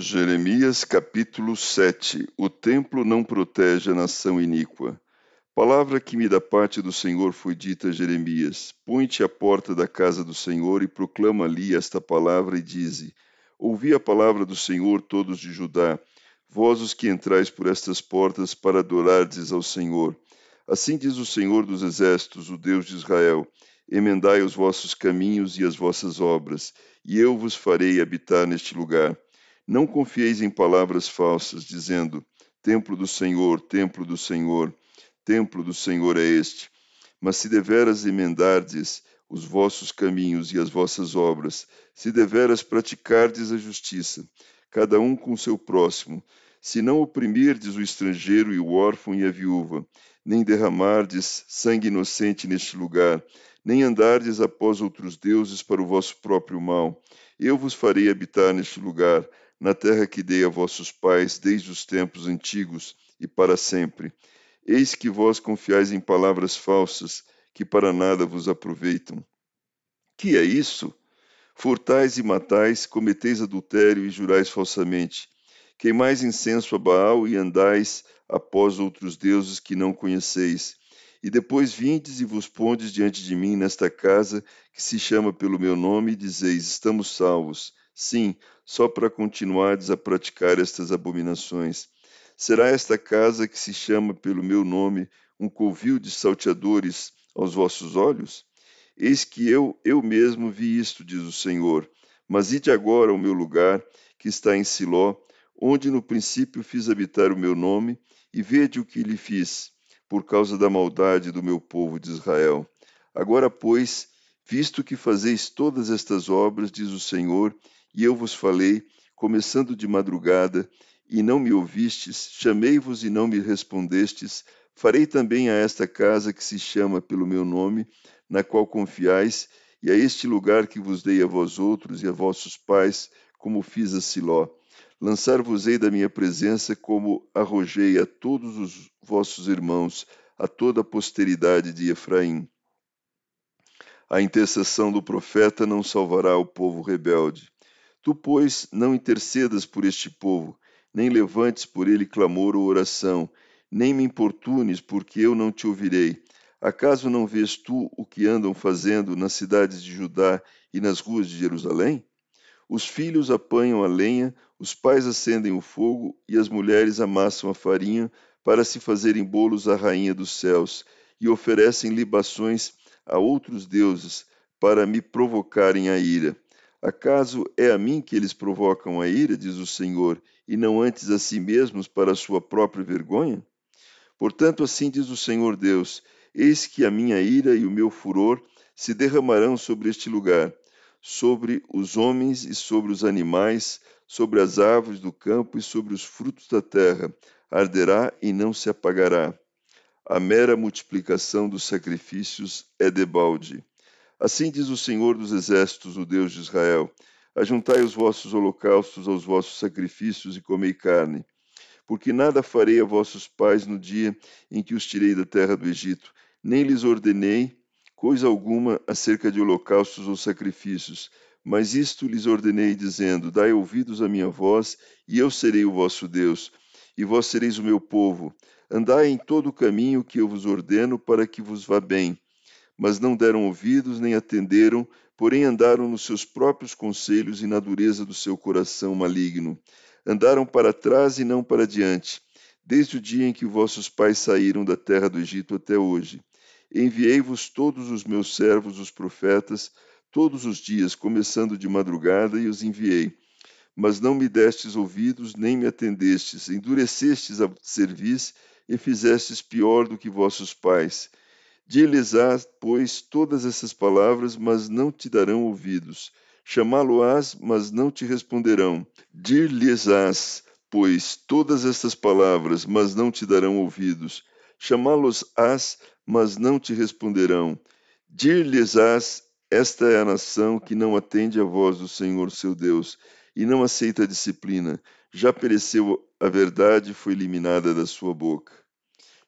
Jeremias capítulo 7 O templo não protege a nação iníqua. Palavra que me da parte do Senhor foi dita a Jeremias: Põe-te à porta da casa do Senhor e proclama ali esta palavra e dize: Ouvi a palavra do Senhor, todos de Judá, vós os que entrais por estas portas para adorardes ao Senhor. Assim diz o Senhor dos Exércitos, o Deus de Israel: Emendai os vossos caminhos e as vossas obras, e eu vos farei habitar neste lugar. Não confieis em palavras falsas, dizendo: Templo do Senhor, templo do Senhor, templo do Senhor é este. Mas se deveras emendardes os vossos caminhos e as vossas obras, se deveras praticardes a justiça, cada um com seu próximo, se não oprimirdes o estrangeiro e o órfão e a viúva, nem derramardes sangue inocente neste lugar, nem andardes após outros deuses para o vosso próprio mal, eu vos farei habitar neste lugar, na terra que dei a vossos pais desde os tempos antigos e para sempre. Eis que vós confiais em palavras falsas, que para nada vos aproveitam. Que é isso? Furtais e matais, cometeis adultério e jurais falsamente. Queimais incenso a Baal e andais após outros deuses que não conheceis. E depois vindes e vos pondes diante de mim nesta casa que se chama pelo meu nome e dizeis: Estamos salvos. Sim, só para continuardes a praticar estas abominações. Será esta casa que se chama pelo meu nome um covil de salteadores aos vossos olhos? Eis que eu, eu mesmo vi isto, diz o Senhor. Mas ide agora ao meu lugar, que está em Siló, onde no princípio fiz habitar o meu nome, e vede o que lhe fiz, por causa da maldade do meu povo de Israel. Agora, pois, visto que fazeis todas estas obras, diz o Senhor, e eu vos falei, começando de madrugada, e não me ouvistes, chamei-vos e não me respondestes, farei também a esta casa que se chama pelo meu nome, na qual confiais, e a este lugar que vos dei a vós outros e a vossos pais, como fiz a Siló. Lançar-vos-ei da minha presença como arrojei a todos os vossos irmãos, a toda a posteridade de Efraim. A intercessão do profeta não salvará o povo rebelde. Tu, pois, não intercedas por este povo, nem levantes por ele clamor ou oração, nem me importunes, porque eu não te ouvirei. Acaso não vês tu o que andam fazendo nas cidades de Judá e nas ruas de Jerusalém? Os filhos apanham a lenha, os pais acendem o fogo e as mulheres amassam a farinha para se fazerem bolos à rainha dos céus e oferecem libações a outros deuses para me provocarem a ira. Acaso é a mim que eles provocam a ira, diz o Senhor, e não antes a si mesmos para sua própria vergonha? Portanto, assim diz o Senhor Deus: Eis que a minha ira e o meu furor se derramarão sobre este lugar, sobre os homens e sobre os animais, sobre as árvores do campo e sobre os frutos da terra, arderá e não se apagará. A mera multiplicação dos sacrifícios é debalde. Assim diz o Senhor dos Exércitos, o Deus de Israel: Ajuntai os vossos holocaustos aos vossos sacrifícios e comei carne. Porque nada farei a vossos pais no dia em que os tirei da terra do Egito, nem lhes ordenei coisa alguma acerca de holocaustos ou sacrifícios, mas isto lhes ordenei, dizendo: Dai ouvidos à minha voz, e eu serei o vosso Deus, e vós sereis o meu povo. Andai em todo o caminho que eu vos ordeno, para que vos vá bem mas não deram ouvidos nem atenderam, porém andaram nos seus próprios conselhos e na dureza do seu coração maligno. Andaram para trás e não para diante, desde o dia em que vossos pais saíram da terra do Egito até hoje. Enviei-vos todos os meus servos, os profetas, todos os dias, começando de madrugada, e os enviei. Mas não me destes ouvidos, nem me atendestes, endurecestes a cerviz e fizestes pior do que vossos pais Dir-lhes-ás, pois, todas essas palavras, mas não te darão ouvidos. Chamá-lo-ás, mas não te responderão. Dir-lhes-ás, pois, todas estas palavras, mas não te darão ouvidos. Chamá-los-ás, mas não te responderão. Dir-lhes-ás: Esta é a nação que não atende à voz do Senhor seu Deus e não aceita a disciplina. Já pereceu a verdade, foi eliminada da sua boca.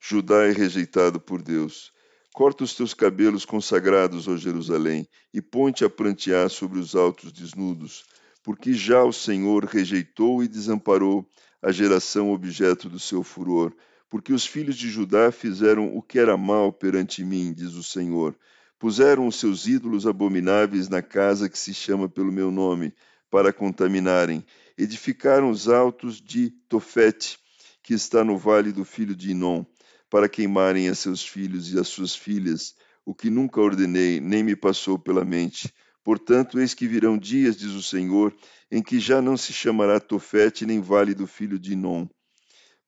Judá é rejeitado por Deus. Corta os teus cabelos consagrados, ó Jerusalém, e põe-te a prantear sobre os altos desnudos, porque já o Senhor rejeitou e desamparou a geração objeto do seu furor, porque os filhos de Judá fizeram o que era mal perante mim, diz o Senhor. Puseram os seus ídolos abomináveis na casa que se chama pelo meu nome, para contaminarem. Edificaram os altos de Tofete, que está no vale do filho de Inom para queimarem a seus filhos e as suas filhas, o que nunca ordenei, nem me passou pela mente. Portanto, eis que virão dias, diz o Senhor, em que já não se chamará Tofete nem vale do filho de Inom,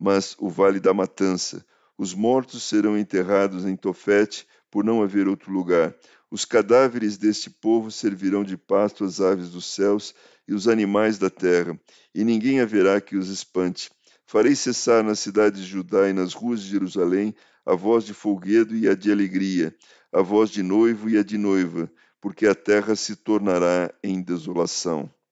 mas o vale da matança. Os mortos serão enterrados em Tofete, por não haver outro lugar. Os cadáveres deste povo servirão de pasto às aves dos céus e os animais da terra, e ninguém haverá que os espante. Farei cessar nas cidades de Judá e nas ruas de Jerusalém a voz de folguedo e a de alegria, a voz de noivo e a de noiva, porque a terra se tornará em desolação.